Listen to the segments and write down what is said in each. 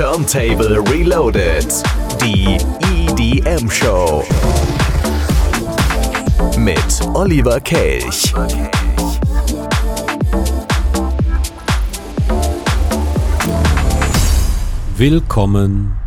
Turntable Reloaded. Die EDM Show. Mit Oliver Kelch. Willkommen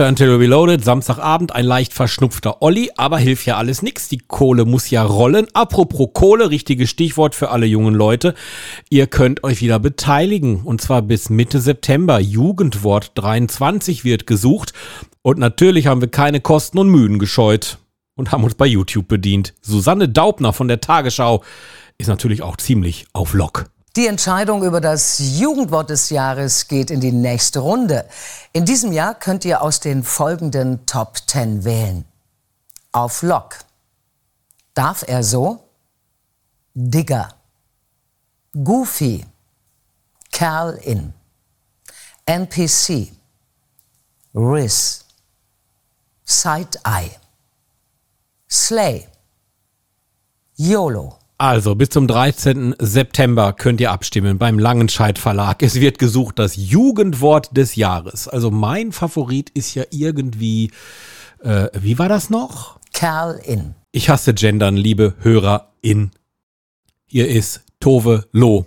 Turntable Reloaded, Samstagabend, ein leicht verschnupfter Olli, aber hilft ja alles nix. Die Kohle muss ja rollen. Apropos Kohle, richtiges Stichwort für alle jungen Leute. Ihr könnt euch wieder beteiligen und zwar bis Mitte September. Jugendwort 23 wird gesucht und natürlich haben wir keine Kosten und Mühen gescheut und haben uns bei YouTube bedient. Susanne Daubner von der Tagesschau ist natürlich auch ziemlich auf Lock. Die Entscheidung über das Jugendwort des Jahres geht in die nächste Runde. In diesem Jahr könnt ihr aus den folgenden Top 10 wählen. Auf Lock. Darf er so? Digger. Goofy. Kerl in. NPC. Riz. Side-Eye. Slay. YOLO. Also, bis zum 13. September könnt ihr abstimmen beim Langenscheidt Verlag. Es wird gesucht das Jugendwort des Jahres. Also, mein Favorit ist ja irgendwie, äh, wie war das noch? Kerl in. Ich hasse Gendern, liebe HörerIn. Hier ist Tove Loh.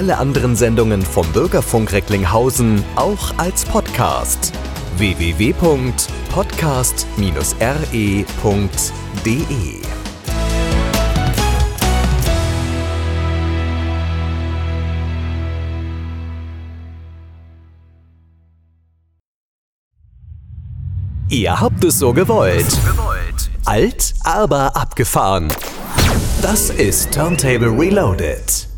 Alle anderen Sendungen vom Bürgerfunk Recklinghausen auch als Podcast. www.podcast-re.de Ihr habt es so gewollt. Alt, aber abgefahren. Das ist Turntable Reloaded.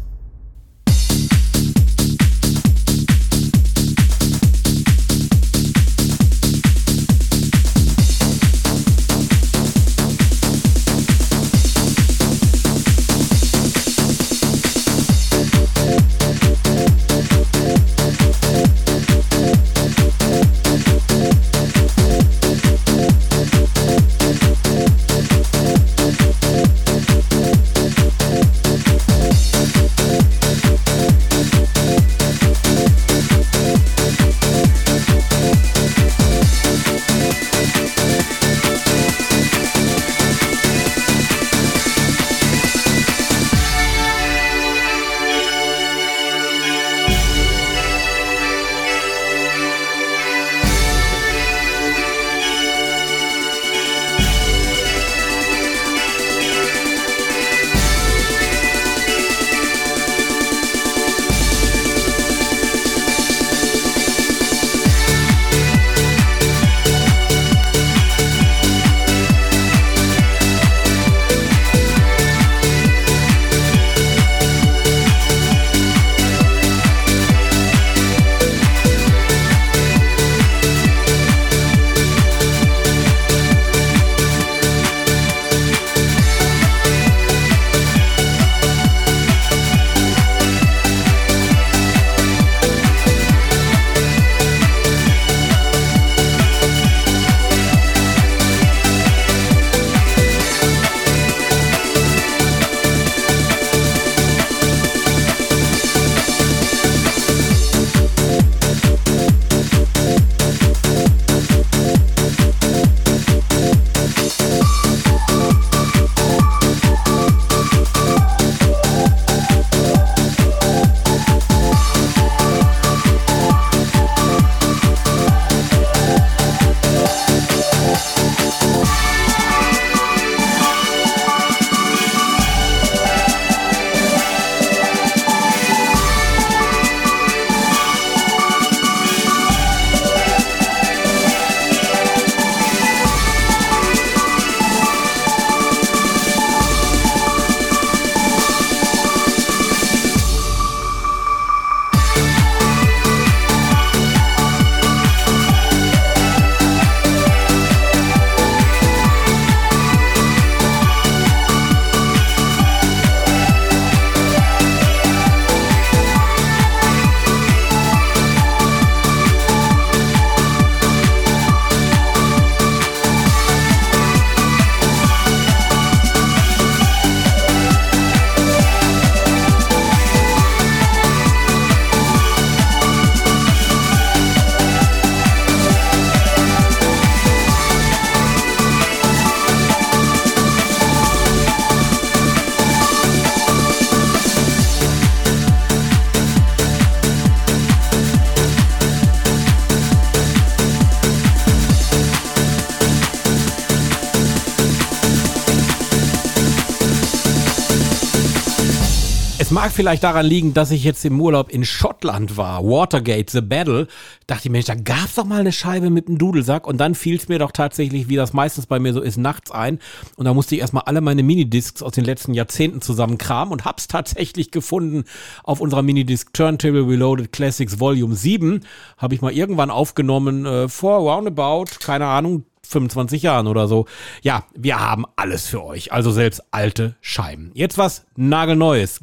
Mag vielleicht daran liegen, dass ich jetzt im Urlaub in Schottland war. Watergate, The Battle. Dachte ich, Mensch, da gab's doch mal eine Scheibe mit einem Dudelsack. Und dann fiel es mir doch tatsächlich, wie das meistens bei mir so ist, nachts ein. Und da musste ich erstmal alle meine Minidiscs aus den letzten Jahrzehnten zusammenkramen und hab's tatsächlich gefunden auf unserer Minidisc Turntable Reloaded Classics Volume 7. Habe ich mal irgendwann aufgenommen äh, vor roundabout, keine Ahnung, 25 Jahren oder so. Ja, wir haben alles für euch, also selbst alte Scheiben. Jetzt was nagelneues.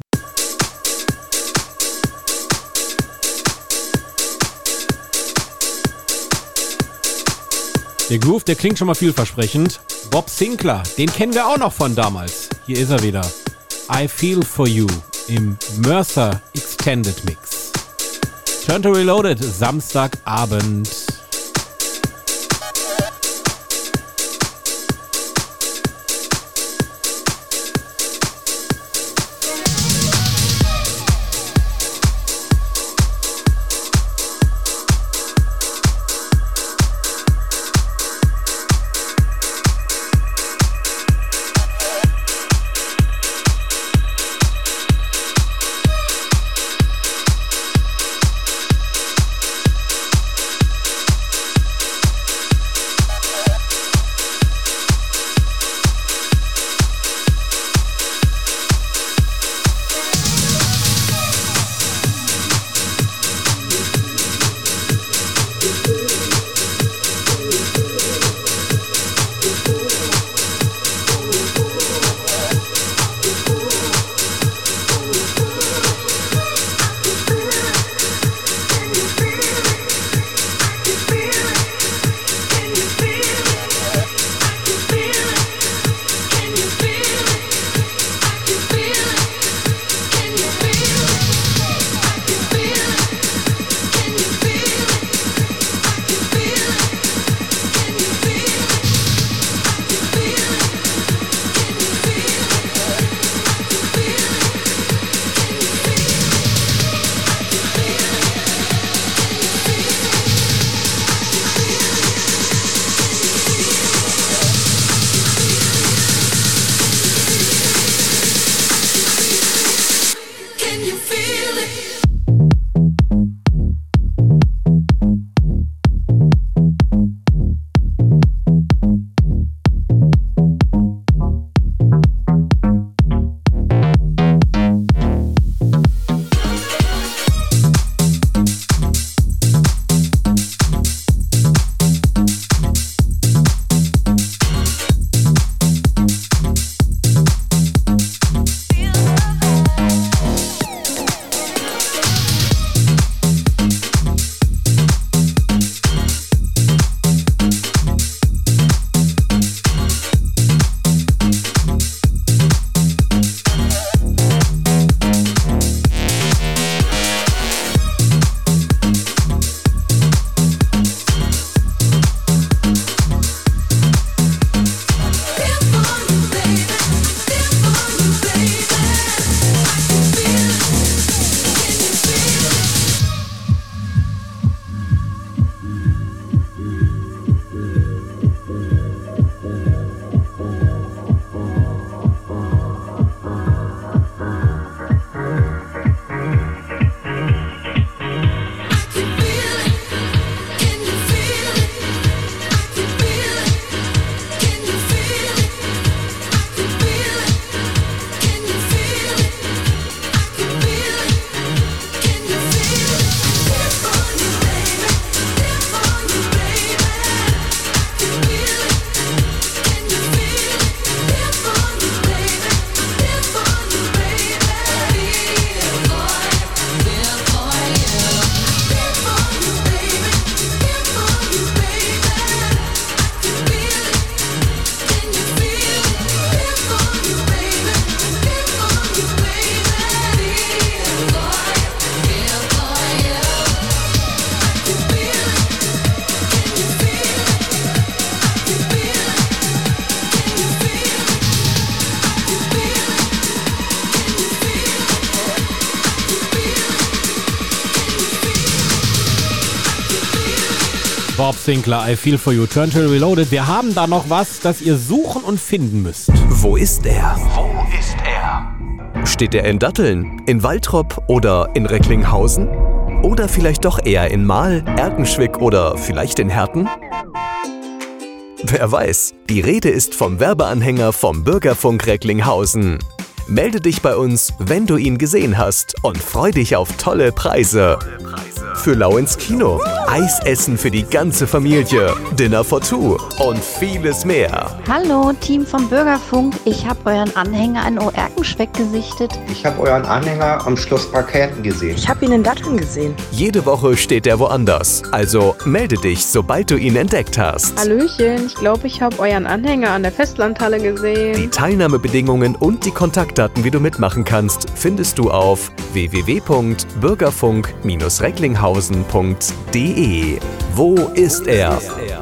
Der Groove, der klingt schon mal vielversprechend. Bob Sinclair, den kennen wir auch noch von damals. Hier ist er wieder. I Feel For You im Mercer Extended Mix. Turn to Reloaded, Samstagabend. Sinclair, I Feel For You, Turntable Reloaded. Wir haben da noch was, das ihr suchen und finden müsst. Wo ist er? Wo ist er? Steht er in Datteln, in Waltrop oder in Recklinghausen? Oder vielleicht doch eher in Mahl, Erkenschwick oder vielleicht in Herten? Wer weiß, die Rede ist vom Werbeanhänger vom Bürgerfunk Recklinghausen. Melde dich bei uns, wenn du ihn gesehen hast und freu dich auf tolle Preise. Für lau ins Kino, Eisessen für die ganze Familie, Dinner for Two und vieles mehr. Hallo, Team vom Bürgerfunk. Ich habe euren Anhänger in Oerkenschweck gesichtet. Ich habe euren Anhänger am Schloss Parkherten gesehen. Ich habe ihn in Datteln gesehen. Jede Woche steht er woanders. Also melde dich, sobald du ihn entdeckt hast. Hallöchen, ich glaube, ich habe euren Anhänger an der Festlandhalle Die gesehen. Teilnahmebedingungen und die Kontaktdaten, wie du mitmachen kannst, findest du auf www.bürgerfunk-recklinghausen.de. Wo ist er?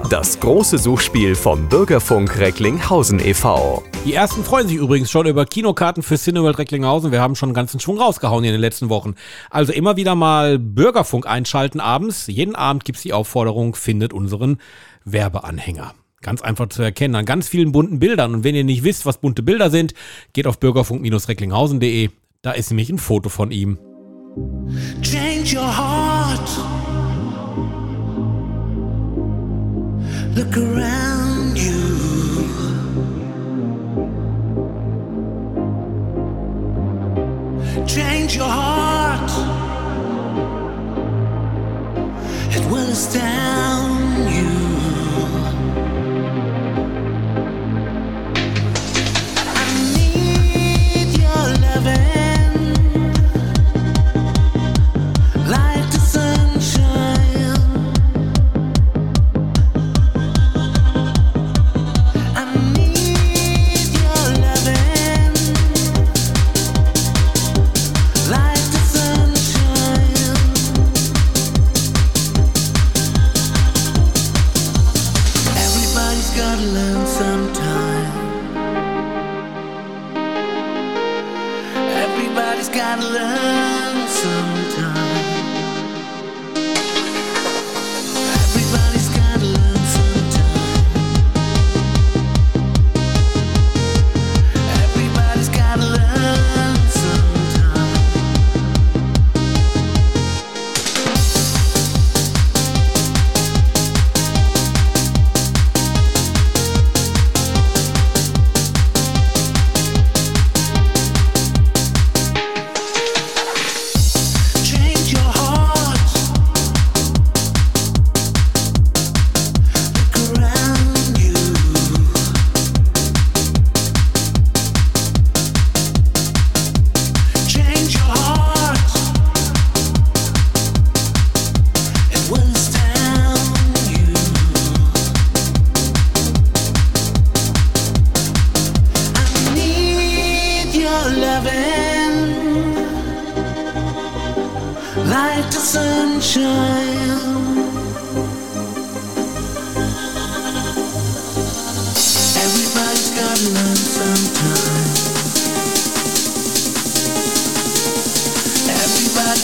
Das große Suchspiel vom Bürgerfunk Recklinghausen e.V. Die ersten freuen sich übrigens schon über Kinokarten für Cineworld Recklinghausen. Wir haben schon einen ganzen Schwung rausgehauen in den letzten Wochen. Also immer wieder mal Bürgerfunk einschalten abends. Jeden Abend gibt's die Aufforderung, findet unseren Werbeanhänger. Ganz einfach zu erkennen an ganz vielen bunten Bildern. Und wenn ihr nicht wisst, was bunte Bilder sind, geht auf bürgerfunk-recklinghausen.de. Da ist nämlich ein Foto von ihm. Change your heart. Look around you. Change your heart. It will astound you.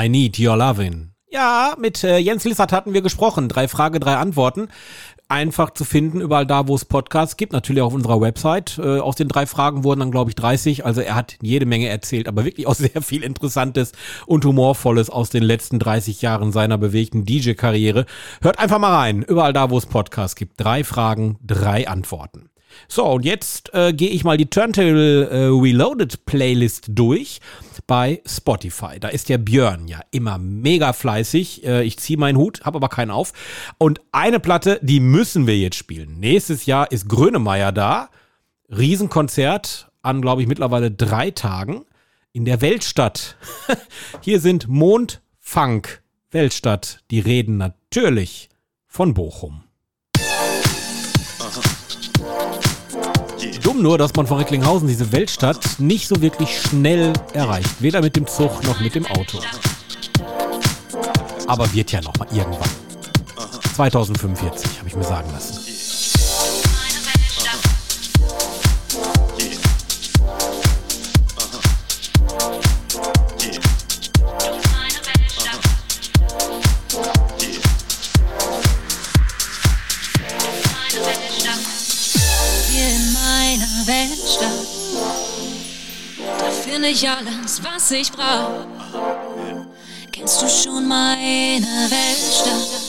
I need your loving. Ja, mit äh, Jens Lissert hatten wir gesprochen. Drei Frage, drei Antworten. Einfach zu finden, überall da, wo es Podcasts gibt. Natürlich auch auf unserer Website. Äh, aus den drei Fragen wurden dann, glaube ich, 30. Also er hat jede Menge erzählt, aber wirklich auch sehr viel Interessantes und Humorvolles aus den letzten 30 Jahren seiner bewegten DJ-Karriere. Hört einfach mal rein. Überall da, wo es Podcasts gibt. Drei Fragen, drei Antworten. So, und jetzt äh, gehe ich mal die Turntable äh, Reloaded Playlist durch bei Spotify. Da ist der Björn ja immer mega fleißig. Äh, ich ziehe meinen Hut, habe aber keinen auf. Und eine Platte, die müssen wir jetzt spielen. Nächstes Jahr ist Grönemeyer da. Riesenkonzert an, glaube ich, mittlerweile drei Tagen in der Weltstadt. Hier sind Mondfunk, Weltstadt. Die reden natürlich von Bochum. Dumm nur, dass man von Recklinghausen diese Weltstadt nicht so wirklich schnell erreicht. Weder mit dem Zug noch mit dem Auto. Aber wird ja noch mal irgendwann. 2045, habe ich mir sagen lassen. Finde ich alles, was ich brauch. Kennst du schon meine Weltstadt?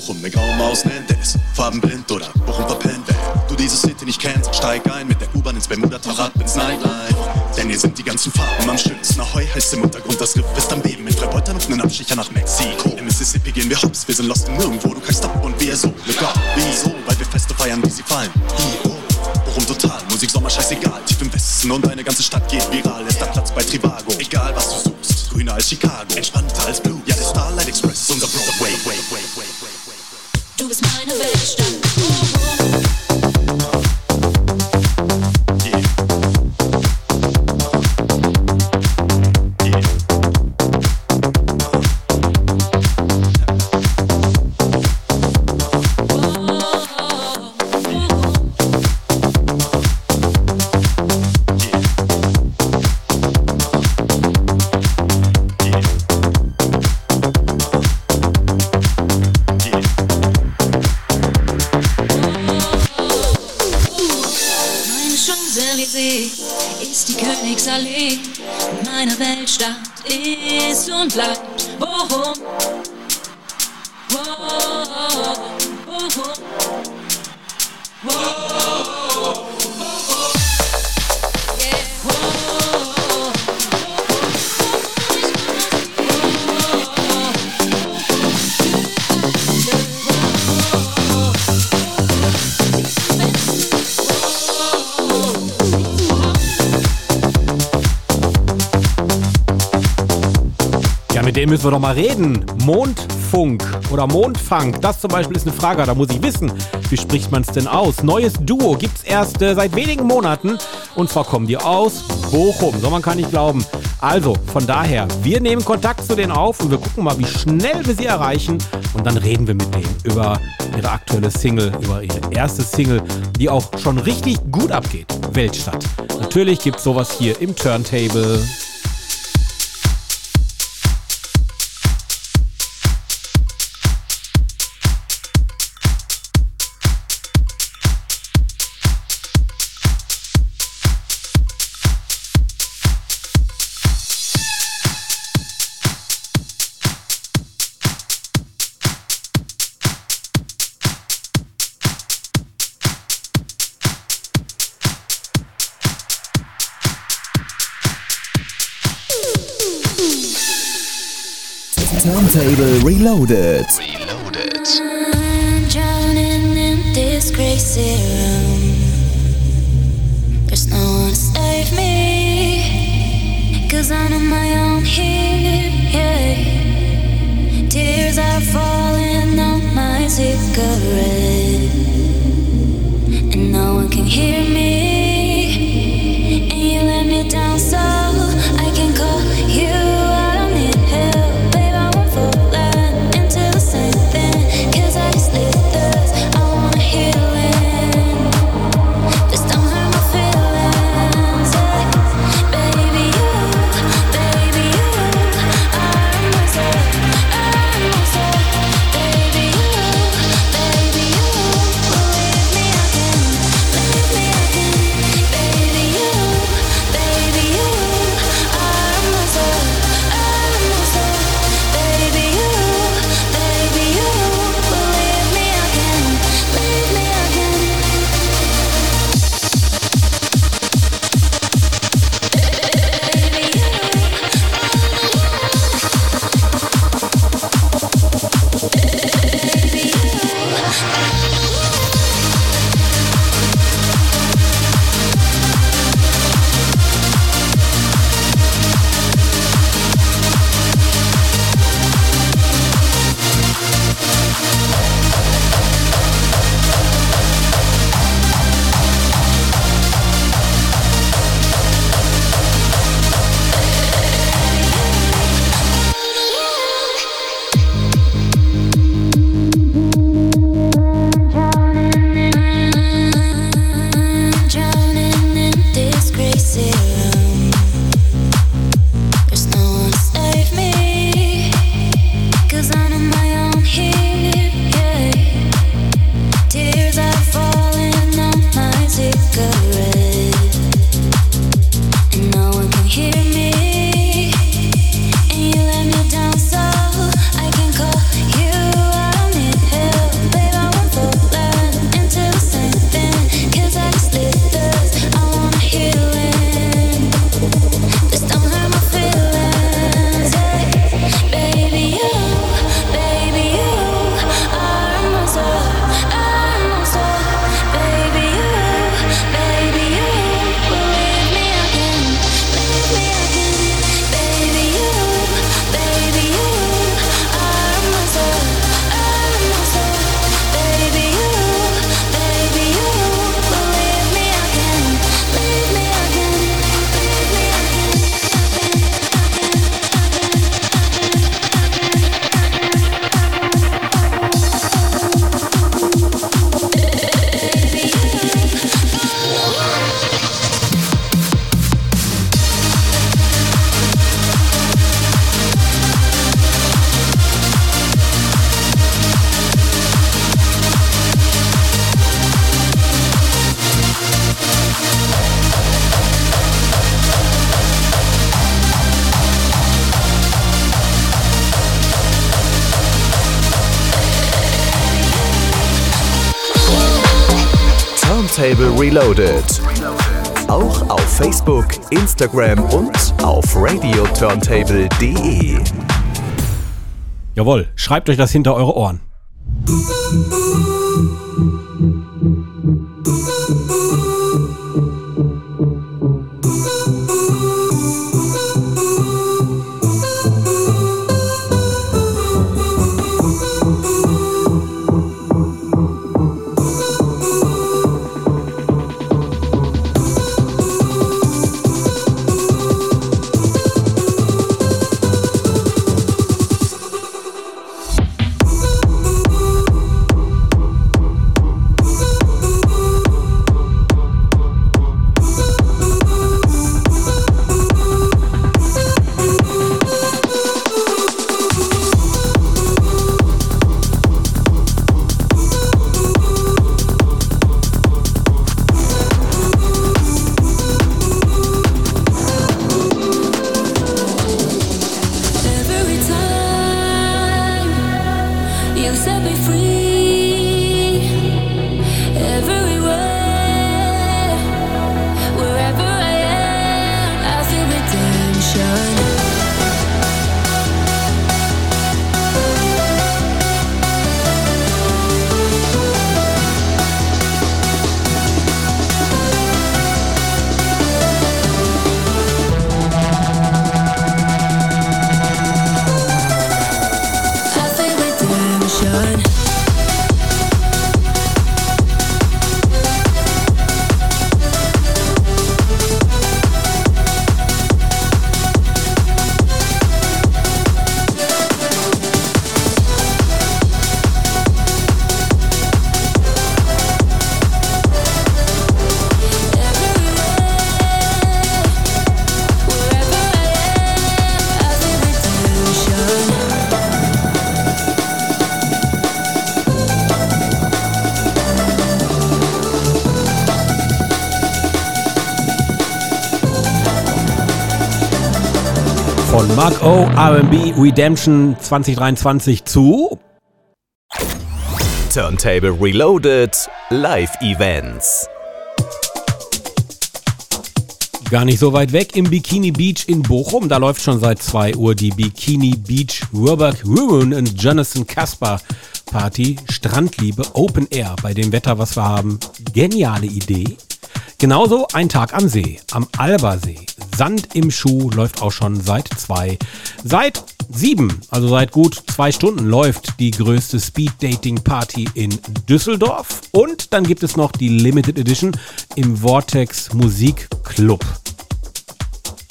Bochum eine graue Maus nennt, ist farbenblind oder Bochum verpennt. Wer du diese City nicht kennst, steig ein mit der U-Bahn ins Bermuda-Fahrrad ins Nightlife. Denn hier sind die ganzen Farben am schönsten. Ahoi heißt im Untergrund, das Riff ist am Beben. Mit Freibeuter und einen Abstecher nach Mexiko. Im Mississippi gehen wir hops, wir sind lost in nirgendwo. Du kannst ab und wir so, look up, wieso? Weil wir Feste feiern, wie sie fallen. Hier. Bochum total, Musik, Sommer, scheißegal. Tief im Westen und deine ganze Stadt geht viral. Ist da Platz bei Trivago, egal was du suchst. Grüner als Chicago, entspannter als Blue. Du bist meine Weltstadt, Dem müssen wir doch mal reden. Mondfunk oder Mondfunk, das zum Beispiel ist eine Frage, da muss ich wissen, wie spricht man es denn aus? Neues Duo gibt's erst äh, seit wenigen Monaten und zwar kommen die aus Bochum, so man kann nicht glauben. Also, von daher, wir nehmen Kontakt zu denen auf und wir gucken mal, wie schnell wir sie erreichen und dann reden wir mit denen über ihre aktuelle Single, über ihre erste Single, die auch schon richtig gut abgeht. Weltstadt. Natürlich gibt's sowas hier im Turntable. Turntable Reloaded. I'm drowning in this crazy room. There's no one to save me. Cause I'm on my own here. Yeah. Tears are falling on my cigarette. Turntable Reloaded. Auch auf Facebook, Instagram und auf radioturntable.de. Jawohl, schreibt euch das hinter eure Ohren. Mark O. RB Redemption 2023 zu Turntable Reloaded Live Events. Gar nicht so weit weg im Bikini Beach in Bochum. Da läuft schon seit 2 Uhr die Bikini Beach Robert Ruin und Jonathan Kasper Party. Strandliebe Open Air bei dem Wetter, was wir haben. Geniale Idee. Genauso ein Tag am See, am Albersee. Sand im Schuh läuft auch schon seit zwei. Seit sieben, also seit gut zwei Stunden läuft die größte Speed Dating Party in Düsseldorf. Und dann gibt es noch die Limited Edition im Vortex Musik Club.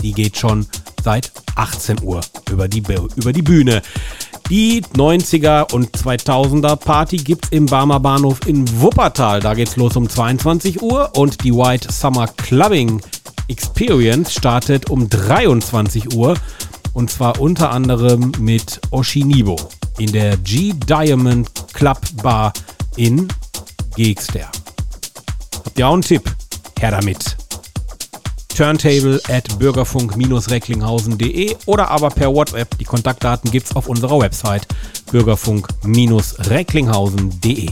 Die geht schon seit 18 Uhr über die, über die Bühne. Die 90er und 2000er Party gibt's im Barmer Bahnhof in Wuppertal. Da geht's los um 22 Uhr und die White Summer Clubbing Experience startet um 23 Uhr und zwar unter anderem mit Oshinibo in der G Diamond Club Bar in Gegster. Habt ihr auch einen Tipp? Her damit turntable at bürgerfunk-recklinghausen.de oder aber per WhatsApp. Die Kontaktdaten gibt's auf unserer Website bürgerfunk-recklinghausen.de.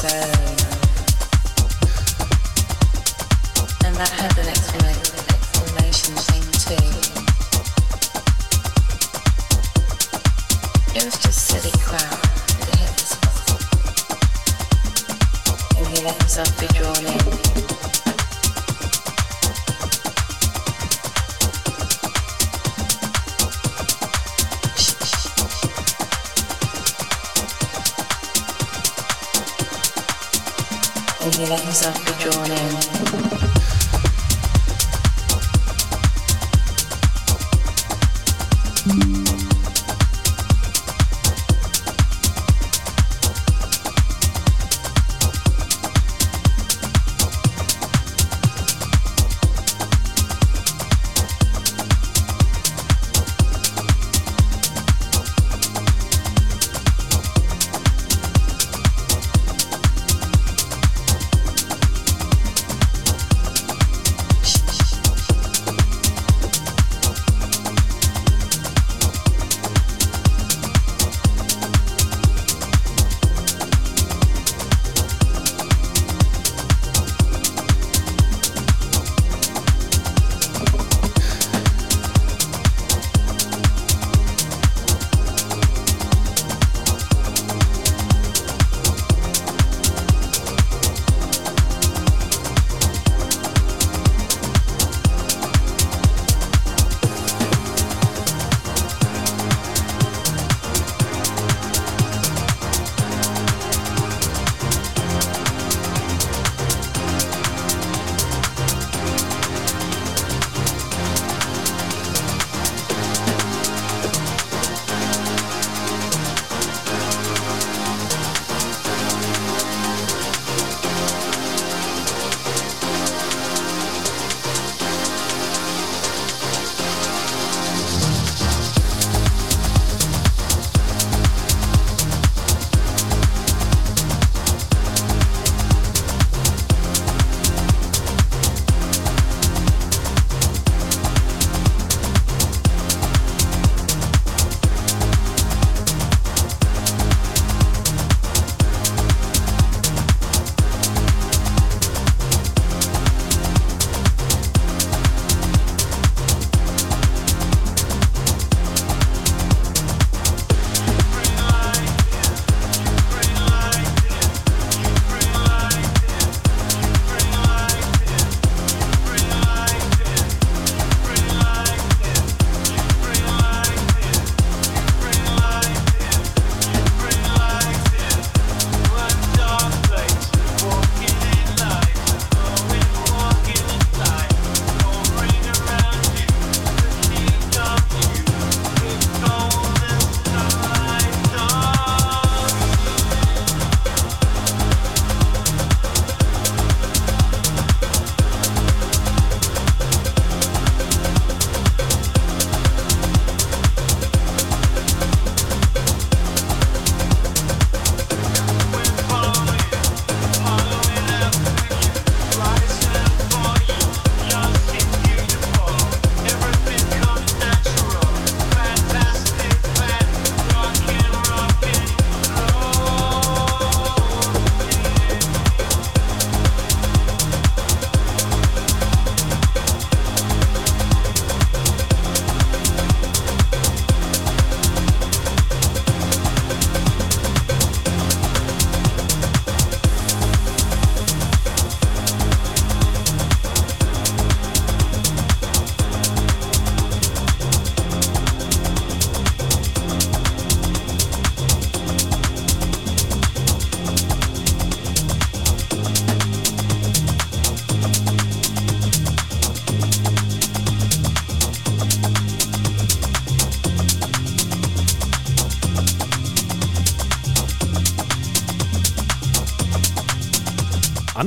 said.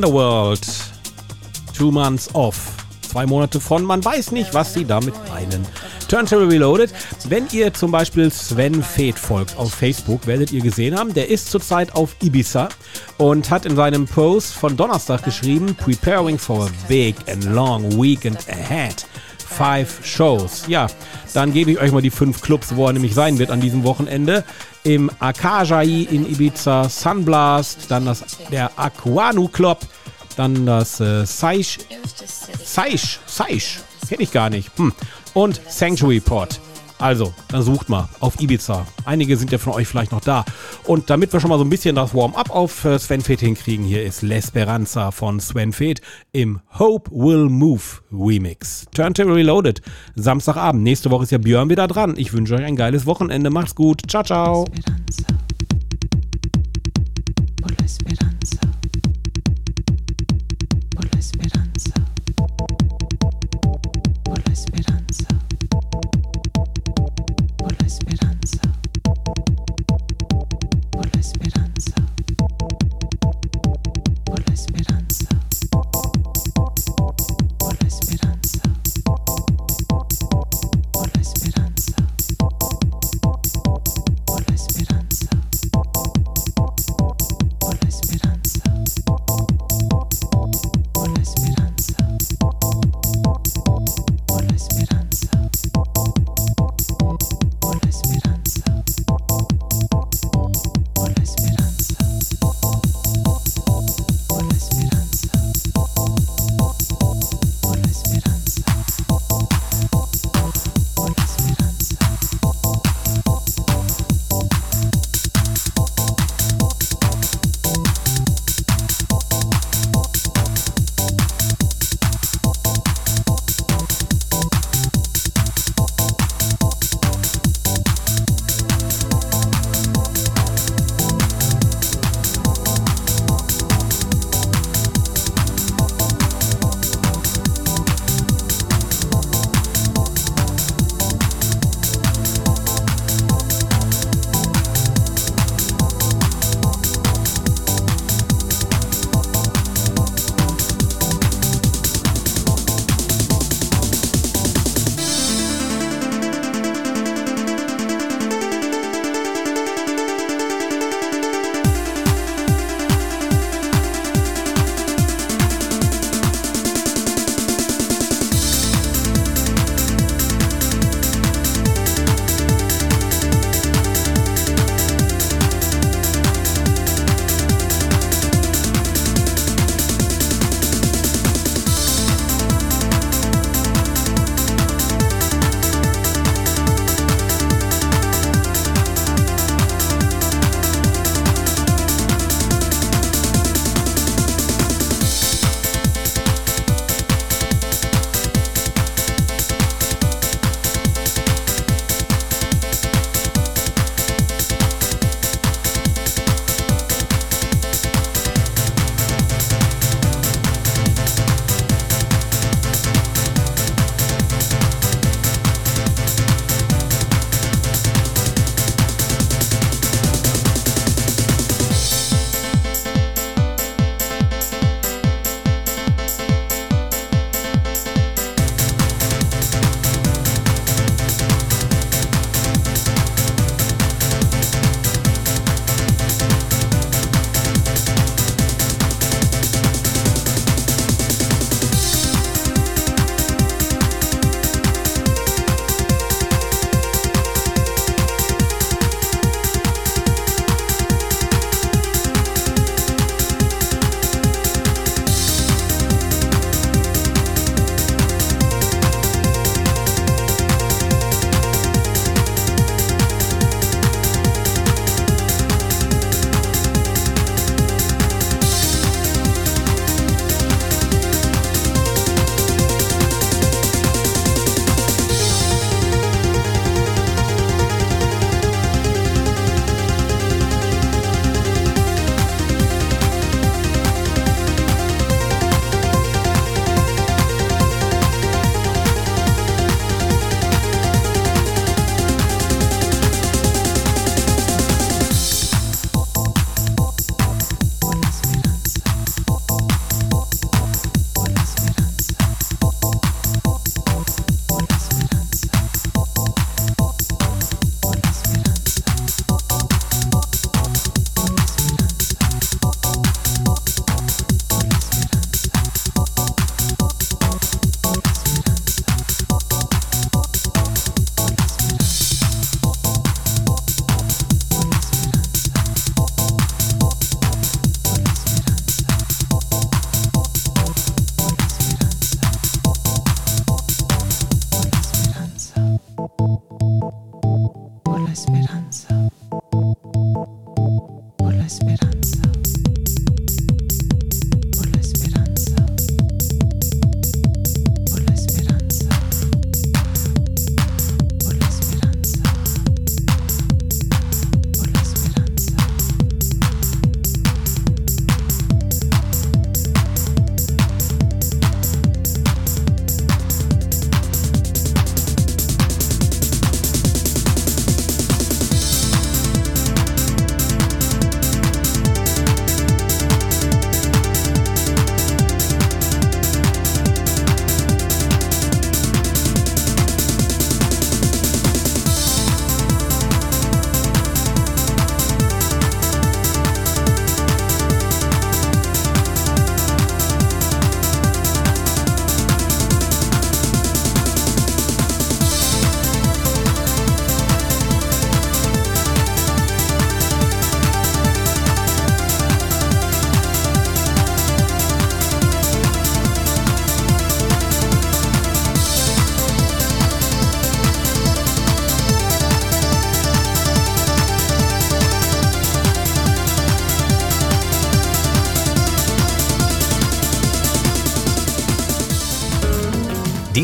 Underworld. Two months off. Zwei Monate von, man weiß nicht, was sie damit meinen. Turntable Reloaded. Wenn ihr zum Beispiel Sven Feth folgt auf Facebook, werdet ihr gesehen haben, der ist zurzeit auf Ibiza und hat in seinem Post von Donnerstag geschrieben, Preparing for a big and long weekend ahead. Five Shows. Ja, dann gebe ich euch mal die fünf Clubs, wo er nämlich sein wird an diesem Wochenende. Im Akajai in Ibiza, Sunblast, dann das, der Aquanu Club, dann das äh, Saish, Saish, Saish, kenne ich gar nicht. Hm. Und Sanctuary Port. Also, dann sucht mal auf Ibiza. Einige sind ja von euch vielleicht noch da. Und damit wir schon mal so ein bisschen das Warm-up auf äh, Sven Feth hinkriegen, hier ist L'Esperanza von Sven Feth im Hope Will Move Remix. Turntable Reloaded. Samstagabend. Nächste Woche ist ja Björn wieder dran. Ich wünsche euch ein geiles Wochenende. Macht's gut. Ciao, ciao. Esperanza.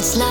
It's like